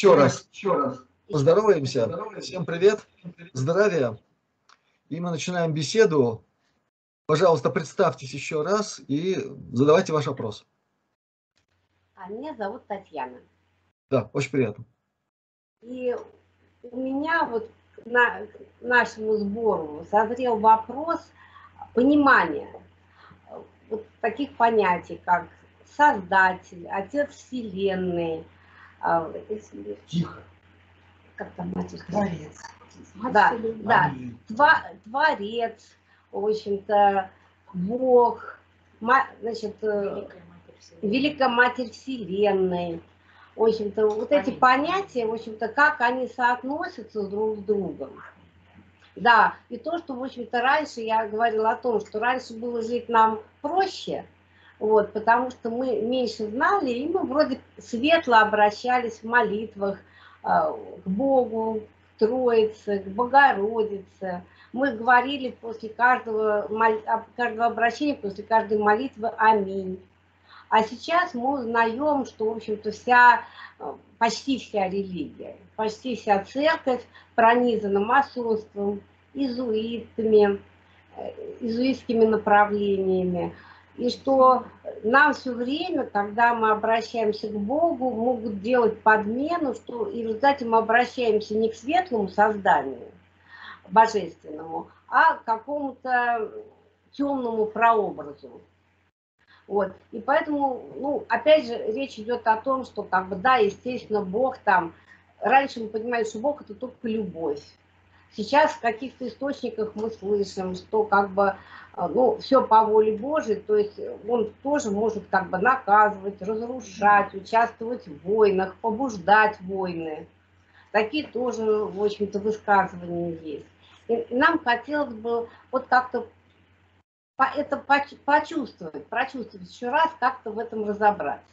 еще раз, еще раз поздороваемся. Всем привет, здравия. И мы начинаем беседу. Пожалуйста, представьтесь еще раз и задавайте ваш вопрос. А меня зовут Татьяна. Да, очень приятно. И у меня вот на нашему сбору созрел вопрос понимания вот таких понятий, как Создатель, Отец Вселенной. А, Тихо. Как там Матерь? Творец. Да, да. Тва, творец, в общем-то, Бог, значит, э, Великая Матерь Вселенной. В общем-то, вот эти понятия, в общем-то, как они соотносятся друг с другом. Да, и то, что, в общем-то, раньше я говорила о том, что раньше было жить нам проще, вот, потому что мы меньше знали, и мы вроде светло обращались в молитвах э, к Богу, к Троице, к Богородице. Мы говорили после каждого, каждого обращения, после каждой молитвы «Аминь». А сейчас мы узнаем, что, в общем-то, вся, э, почти вся религия, почти вся церковь пронизана масонством, изуитами, э, изуитскими направлениями, и что нам все время, когда мы обращаемся к Богу, могут делать подмену, что и в результате мы обращаемся не к светлому созданию, божественному, а к какому-то темному прообразу. Вот. И поэтому, ну, опять же, речь идет о том, что, как бы, да, естественно, Бог там, раньше мы понимали, что Бог это только любовь. Сейчас в каких-то источниках мы слышим, что как бы а, ну, все по воле Божией, то есть он тоже может как бы наказывать, разрушать, участвовать в войнах, побуждать войны. Такие тоже, в общем-то, высказывания есть. И нам хотелось бы вот как-то это почувствовать, прочувствовать еще раз, как-то в этом разобраться.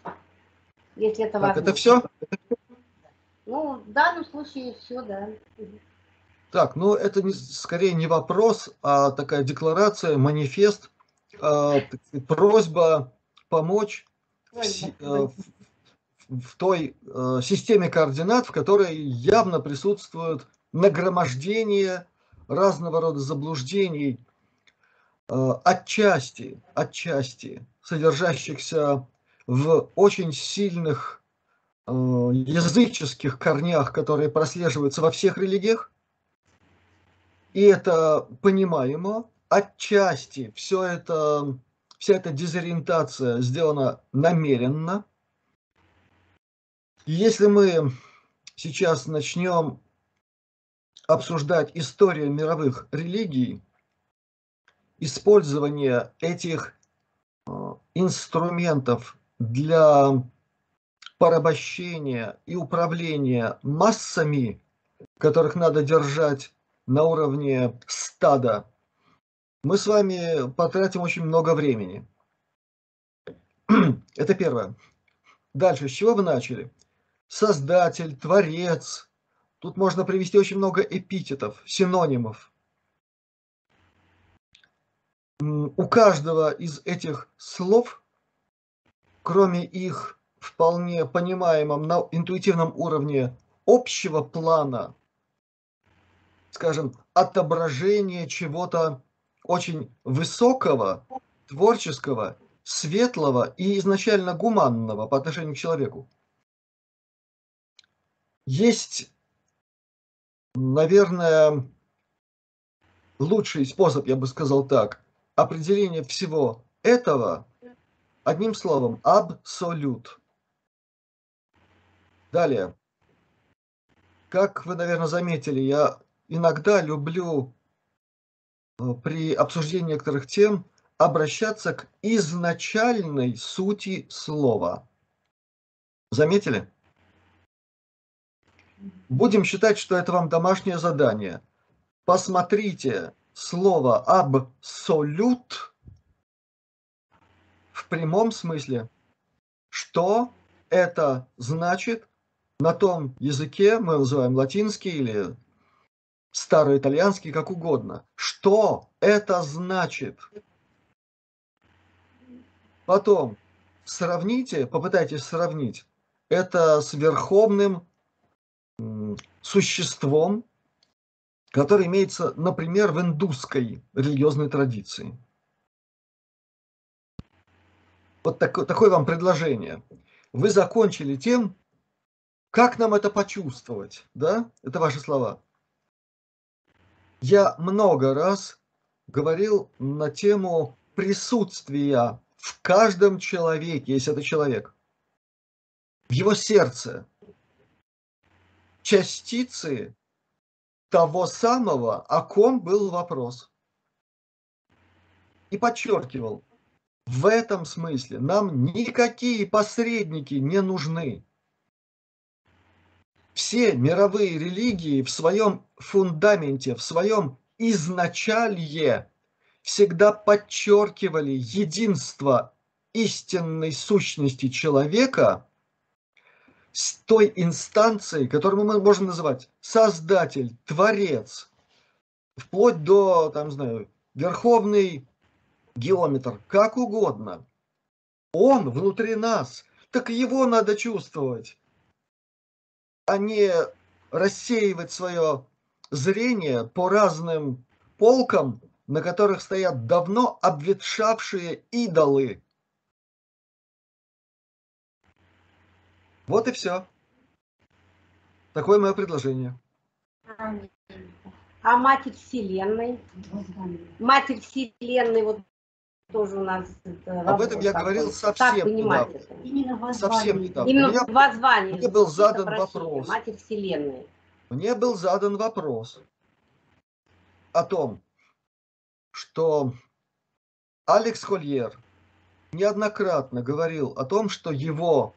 Если это так, возможно. это все? Ну, в данном случае все, да. Так, ну это не, скорее не вопрос, а такая декларация, манифест, э, просьба помочь в, э, в, той э, системе координат, в которой явно присутствует нагромождение разного рода заблуждений, э, отчасти, отчасти содержащихся в очень сильных э, языческих корнях, которые прослеживаются во всех религиях, и это понимаемо. Отчасти все это, вся эта дезориентация сделана намеренно. Если мы сейчас начнем обсуждать историю мировых религий, использование этих э, инструментов для порабощения и управления массами, которых надо держать на уровне стада, мы с вами потратим очень много времени. Это первое. Дальше, с чего вы начали? Создатель, творец. Тут можно привести очень много эпитетов, синонимов. У каждого из этих слов, кроме их вполне понимаемом на интуитивном уровне общего плана – скажем, отображение чего-то очень высокого, творческого, светлого и изначально гуманного по отношению к человеку. Есть, наверное, лучший способ, я бы сказал так, определение всего этого одним словом абсолют. Далее. Как вы, наверное, заметили, я иногда люблю э, при обсуждении некоторых тем обращаться к изначальной сути слова. Заметили? Будем считать, что это вам домашнее задание. Посмотрите слово «абсолют» в прямом смысле. Что это значит на том языке, мы называем латинский или староитальянский, как угодно. Что это значит? Потом сравните, попытайтесь сравнить это с верховным существом, которое имеется, например, в индусской религиозной традиции. Вот такое, такое вам предложение. Вы закончили тем, как нам это почувствовать, да? Это ваши слова. Я много раз говорил на тему присутствия в каждом человеке, если это человек, в его сердце, частицы того самого, о ком был вопрос. И подчеркивал, в этом смысле нам никакие посредники не нужны. Все мировые религии в своем фундаменте, в своем изначалье всегда подчеркивали единство истинной сущности человека с той инстанцией, которую мы можем называть Создатель, Творец, вплоть до, там, знаю, Верховный Геометр, как угодно. Он внутри нас, так его надо чувствовать, а не рассеивать свое зрение по разным полкам на которых стоят давно обветшавшие идолы. Вот и все. Такое мое предложение. А Матерь Вселенной? Матерь Вселенной, вот тоже у нас... Об этом я говорил совсем недавно. Именно совсем недавно. Именно меня, воззвание. Мне был задан вопрос. Матерь Вселенной. Мне был задан вопрос о том, что Алекс Хольер неоднократно говорил о том, что его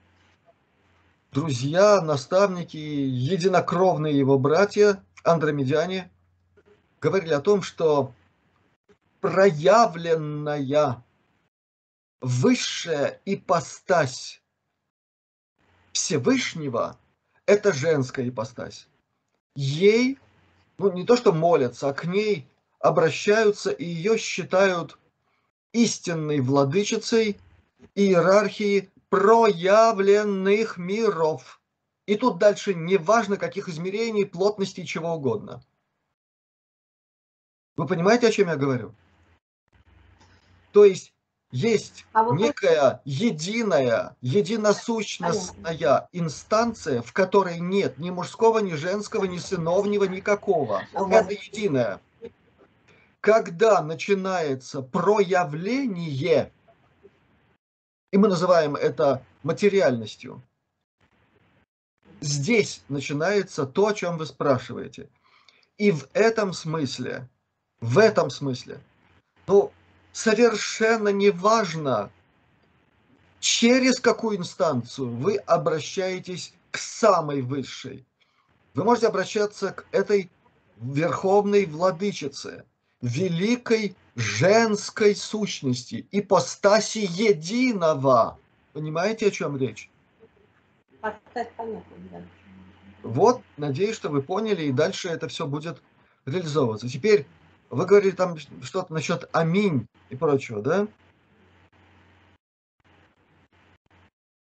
друзья, наставники, единокровные его братья, андромедяне, говорили о том, что проявленная высшая ипостась Всевышнего – это женская ипостась. Ей, ну не то что молятся, а к ней обращаются и ее считают истинной владычицей иерархии проявленных миров. И тут дальше не важно каких измерений, плотности, чего угодно. Вы понимаете, о чем я говорю? То есть есть а вот некая это... единая, единосущностная инстанция, в которой нет ни мужского, ни женского, ни сыновнего, никакого. А это единое когда начинается проявление, и мы называем это материальностью, здесь начинается то, о чем вы спрашиваете. И в этом смысле, в этом смысле, ну, совершенно не важно, через какую инстанцию вы обращаетесь к самой высшей. Вы можете обращаться к этой верховной владычице, великой женской сущности, ипостаси единого. Понимаете, о чем речь? Вот, надеюсь, что вы поняли, и дальше это все будет реализовываться. Теперь вы говорили там что-то насчет аминь и прочего, да?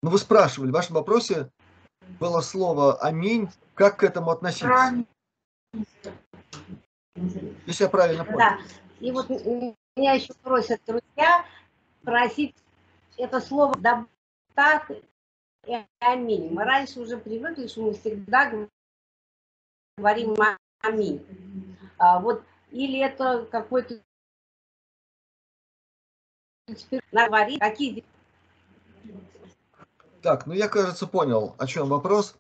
Ну, вы спрашивали, в вашем вопросе было слово аминь, как к этому относиться? Если я правильно понял. Да. И вот меня еще просят друзья просить это слово так и аминь. Мы раньше уже привыкли, что мы всегда говорим аминь. А, вот, или это какой-то говорить, какие так, ну я, кажется, понял, о чем вопрос.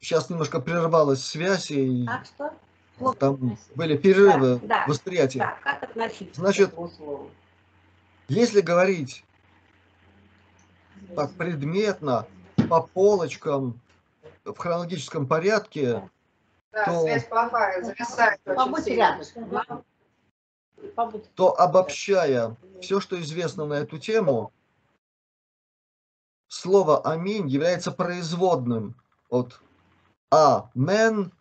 Сейчас немножко прервалась связь и... Так что? Там были перерывы да, да, восприятия. Да, как относиться Значит, если говорить так предметно, по полочкам, в хронологическом порядке, да, то, связь плохая, зависает то обобщая все, что известно на эту тему, слово «аминь» является производным от «амен»,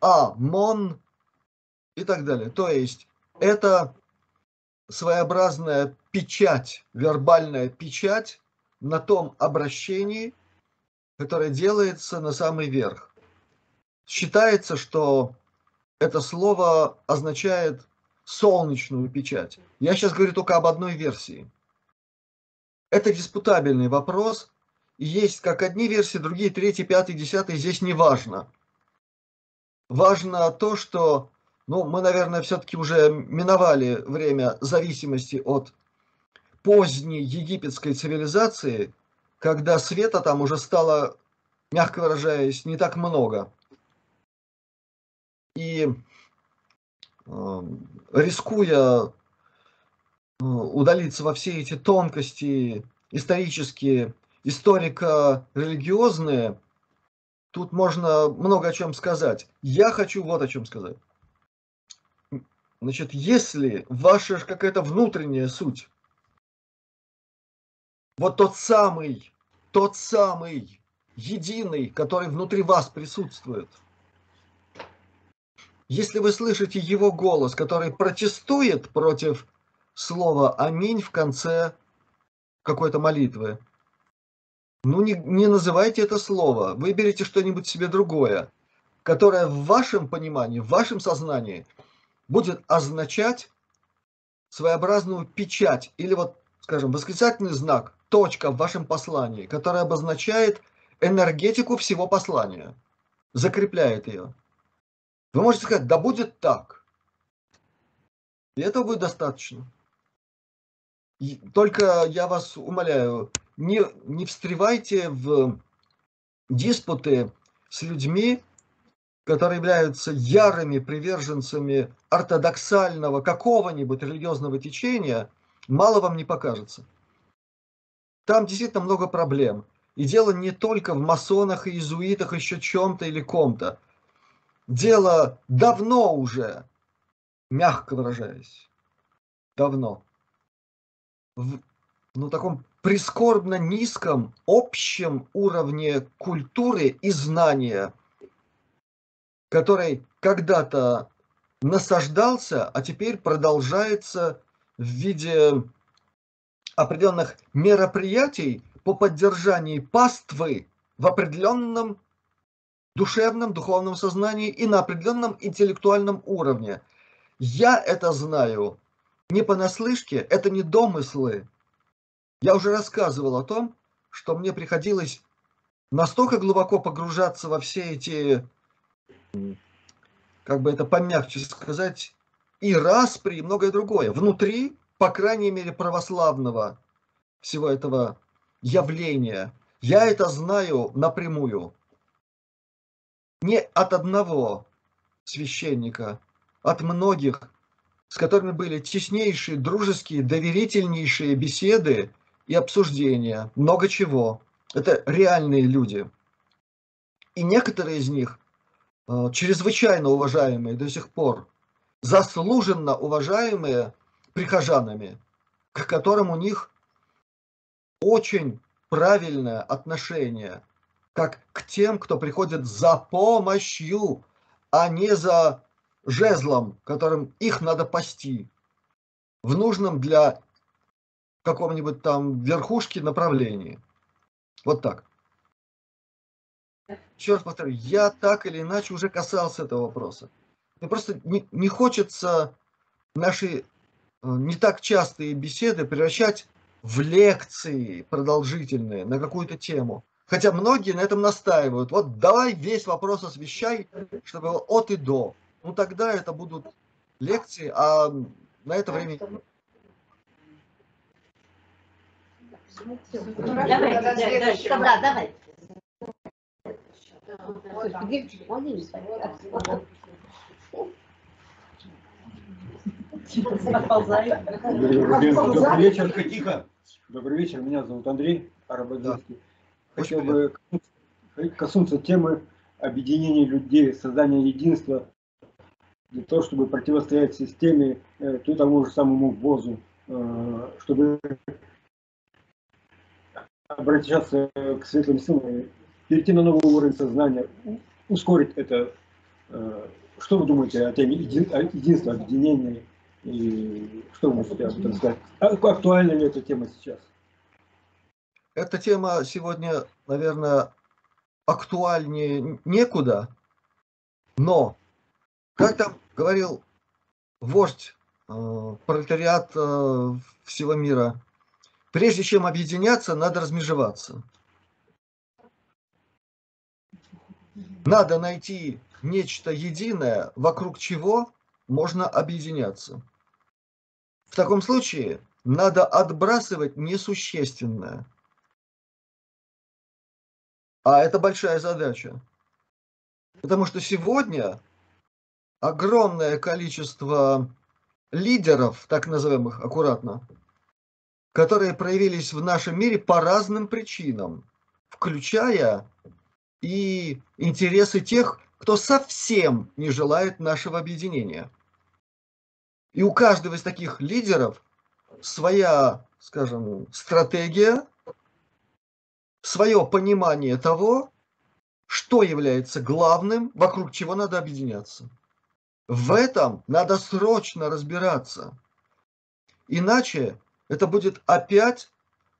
а, мон и так далее. То есть это своеобразная печать, вербальная печать на том обращении, которое делается на самый верх. Считается, что это слово означает солнечную печать. Я сейчас говорю только об одной версии. Это диспутабельный вопрос. Есть как одни версии, другие, третьи, пятый, десятый. Здесь не важно. Важно то, что ну, мы, наверное, все-таки уже миновали время зависимости от поздней египетской цивилизации, когда света там уже стало, мягко выражаясь, не так много. И э, рискуя э, удалиться во все эти тонкости исторические, историко-религиозные, тут можно много о чем сказать. Я хочу вот о чем сказать. Значит, если ваша какая-то внутренняя суть, вот тот самый, тот самый единый, который внутри вас присутствует, если вы слышите его голос, который протестует против слова «Аминь» в конце какой-то молитвы, ну не, не называйте это слово, выберите что-нибудь себе другое, которое в вашем понимании, в вашем сознании – будет означать своеобразную печать или вот, скажем, восклицательный знак, точка в вашем послании, которая обозначает энергетику всего послания, закрепляет ее. Вы можете сказать, да будет так. И этого будет достаточно. И только я вас умоляю, не, не встревайте в диспуты с людьми, которые являются ярыми приверженцами ортодоксального какого-нибудь религиозного течения, мало вам не покажется. Там действительно много проблем. И дело не только в масонах и иезуитах, еще чем-то или ком-то. Дело давно уже, мягко выражаясь, давно, в ну, таком прискорбно низком общем уровне культуры и знания – который когда-то насаждался, а теперь продолжается в виде определенных мероприятий по поддержанию паствы в определенном душевном, духовном сознании и на определенном интеллектуальном уровне. Я это знаю не понаслышке, это не домыслы. Я уже рассказывал о том, что мне приходилось настолько глубоко погружаться во все эти как бы это помягче сказать, и распри, и многое другое. Внутри, по крайней мере, православного всего этого явления. Я это знаю напрямую. Не от одного священника, от многих, с которыми были теснейшие, дружеские, доверительнейшие беседы и обсуждения. Много чего. Это реальные люди. И некоторые из них Э, чрезвычайно уважаемые до сих пор, заслуженно уважаемые прихожанами, к которым у них очень правильное отношение, как к тем, кто приходит за помощью, а не за жезлом, которым их надо пасти в нужном для какого-нибудь там верхушки направлении. Вот так. Раз повторю, я так или иначе уже касался этого вопроса. Мне просто не, не хочется наши э, не так частые беседы превращать в лекции продолжительные на какую-то тему. Хотя многие на этом настаивают. Вот давай весь вопрос освещай, чтобы от и до. Ну тогда это будут лекции, а на это время... Давай, да, давай. Добрый вечер, тихо. Добрый вечер, меня зовут Андрей Арабадзинский. Хотел бы коснуться темы объединения людей, создания единства для того, чтобы противостоять системе, э, тому же самому ВОЗу, э, чтобы обращаться к светлым силам перейти на новый уровень сознания, ускорить это. Э, что вы думаете о теме единства, объединения? И что вы можете об этом сказать? А актуальна ли эта тема сейчас? Эта тема сегодня, наверное, актуальнее некуда, но, как там говорил вождь э, пролетариат э, всего мира, прежде чем объединяться, надо размежеваться. Надо найти нечто единое, вокруг чего можно объединяться. В таком случае надо отбрасывать несущественное. А это большая задача. Потому что сегодня огромное количество лидеров, так называемых аккуратно, которые проявились в нашем мире по разным причинам, включая и интересы тех, кто совсем не желает нашего объединения. И у каждого из таких лидеров своя, скажем, стратегия, свое понимание того, что является главным, вокруг чего надо объединяться. В этом надо срочно разбираться. Иначе это будет опять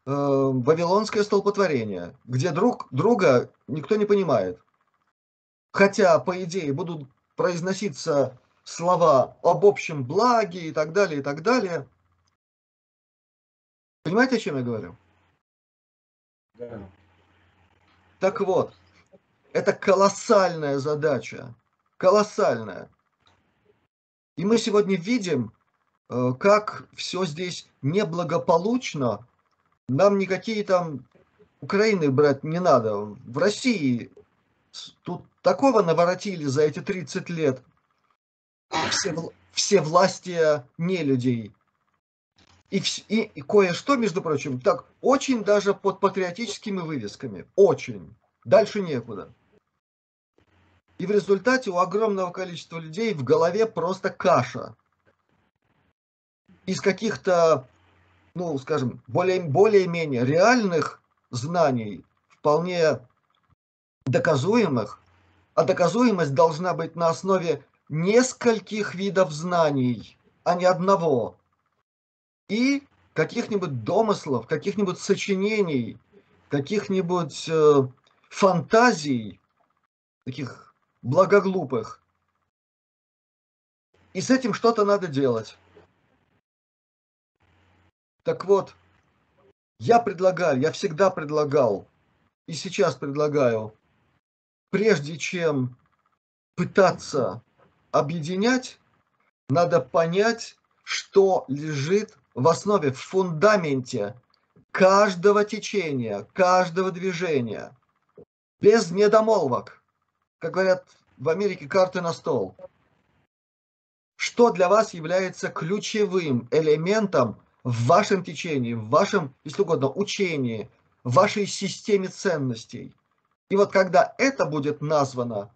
э, вавилонское столпотворение, где друг друга никто не понимает. Хотя, по идее, будут произноситься слова об общем благе и так далее, и так далее. Понимаете, о чем я говорю? Так вот, это колоссальная задача, колоссальная. И мы сегодня видим, э, как все здесь неблагополучно. Нам никакие там Украины брать не надо. В России тут такого наворотили за эти 30 лет – все, все власти не людей. И, и, и кое-что, между прочим, так очень даже под патриотическими вывесками. Очень. Дальше некуда. И в результате у огромного количества людей в голове просто каша. Из каких-то, ну, скажем, более, более-менее реальных знаний, вполне доказуемых, а доказуемость должна быть на основе нескольких видов знаний, а не одного, и каких-нибудь домыслов, каких-нибудь сочинений, каких-нибудь э, фантазий, таких благоглупых. И с этим что-то надо делать. Так вот, я предлагаю, я всегда предлагал, и сейчас предлагаю, прежде чем пытаться объединять, надо понять, что лежит в основе, в фундаменте каждого течения, каждого движения, без недомолвок. Как говорят в Америке, карты на стол. Что для вас является ключевым элементом в вашем течении, в вашем, если угодно, учении, в вашей системе ценностей. И вот когда это будет названо,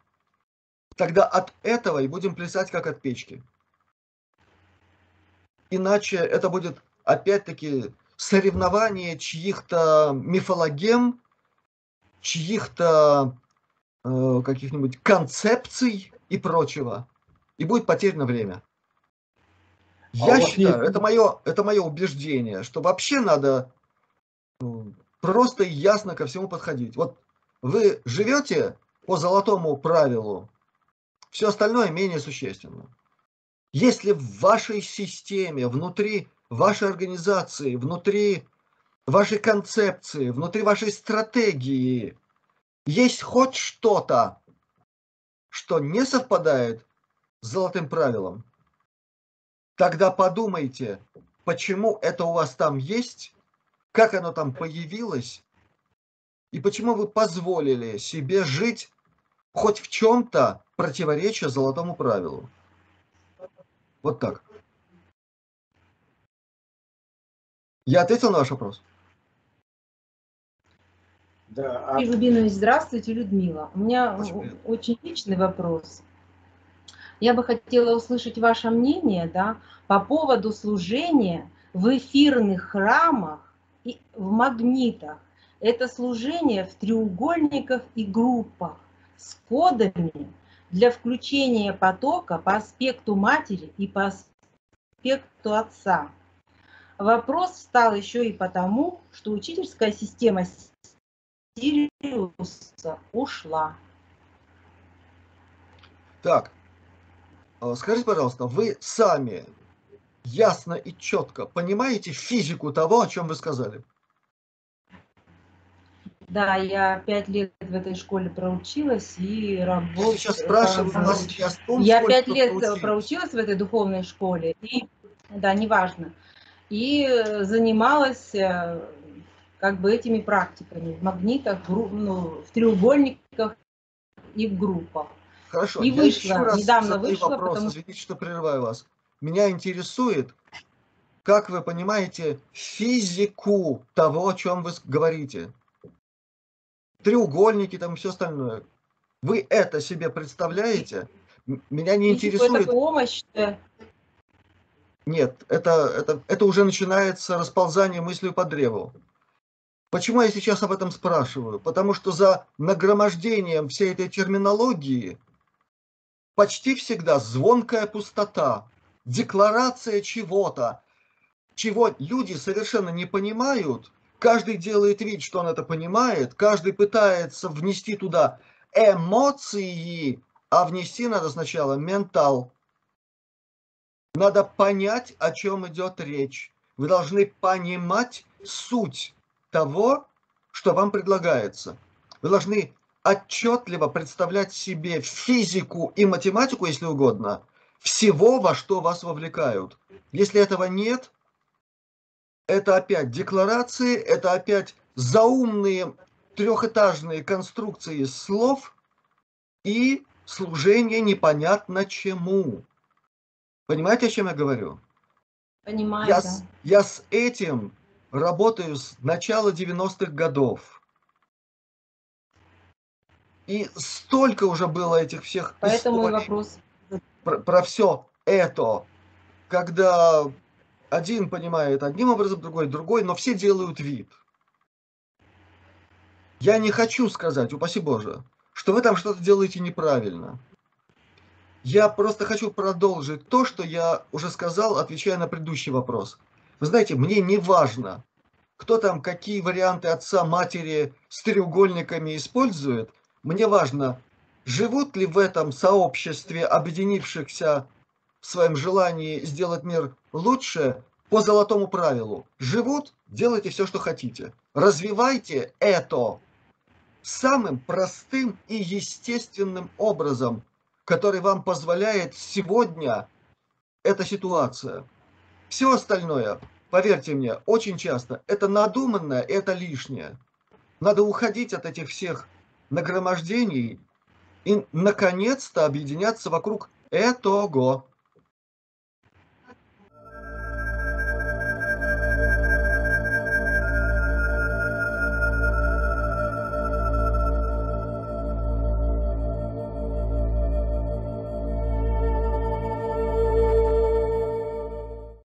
тогда от этого и будем плясать, как от печки. Иначе это будет, опять-таки, соревнование чьих-то мифологем, чьих-то э, каких-нибудь концепций и прочего. И будет потеряно время. А Я считаю, есть... это мое, это мое убеждение, что вообще надо ну, просто и ясно ко всему подходить. Вот вы живете по золотому правилу все остальное менее существенно. Если в вашей системе, внутри вашей организации, внутри вашей концепции, внутри вашей стратегии есть хоть что-то, что не совпадает с золотым правилом, тогда подумайте, почему это у вас там есть, как оно там появилось, и почему вы позволили себе жить хоть в чем-то противоречия золотому правилу. Вот так. Я ответил на ваш вопрос? Да. А... Рубинович, здравствуйте, Людмила. У меня очень личный вопрос. Я бы хотела услышать ваше мнение да, по поводу служения в эфирных храмах и в магнитах. Это служение в треугольниках и группах с кодами для включения потока по аспекту матери и по аспекту отца. Вопрос встал еще и потому, что учительская система Сириуса ушла. Так, а, скажите, пожалуйста, вы сами ясно и четко понимаете физику того, о чем вы сказали? Да, я пять лет в этой школе проучилась и работала. Сейчас спрашиваю о том, Я пять лет проучились. проучилась в этой духовной школе, и, да, неважно, и занималась э, как бы этими практиками в магнитах, ну, в треугольниках и в группах. Хорошо, и я вышла, еще раз недавно вышла, вопрос, потому... извините, что прерываю вас. Меня интересует, как вы понимаете физику того, о чем вы говорите. Треугольники там все остальное. Вы это себе представляете? Меня не Физику интересует... Помощь. Нет, это, это, это уже начинается расползание мыслью по древу. Почему я сейчас об этом спрашиваю? Потому что за нагромождением всей этой терминологии почти всегда звонкая пустота, декларация чего-то, чего люди совершенно не понимают. Каждый делает вид, что он это понимает, каждый пытается внести туда эмоции, а внести надо сначала ментал. Надо понять, о чем идет речь. Вы должны понимать суть того, что вам предлагается. Вы должны отчетливо представлять себе физику и математику, если угодно, всего, во что вас вовлекают. Если этого нет, это опять декларации, это опять заумные трехэтажные конструкции слов и служение непонятно чему. Понимаете, о чем я говорю? Понимаю, я, да. с, я с этим работаю с начала 90-х годов. И столько уже было этих всех Поэтому и вопрос. Про, про все это, когда один понимает одним образом, другой другой, но все делают вид. Я не хочу сказать, упаси Боже, что вы там что-то делаете неправильно. Я просто хочу продолжить то, что я уже сказал, отвечая на предыдущий вопрос. Вы знаете, мне не важно, кто там какие варианты отца, матери с треугольниками использует. Мне важно, живут ли в этом сообществе объединившихся в своем желании сделать мир лучше по золотому правилу. Живут, делайте все, что хотите. Развивайте это самым простым и естественным образом, который вам позволяет сегодня эта ситуация. Все остальное, поверьте мне, очень часто это надуманное, это лишнее. Надо уходить от этих всех нагромождений и наконец-то объединяться вокруг этого.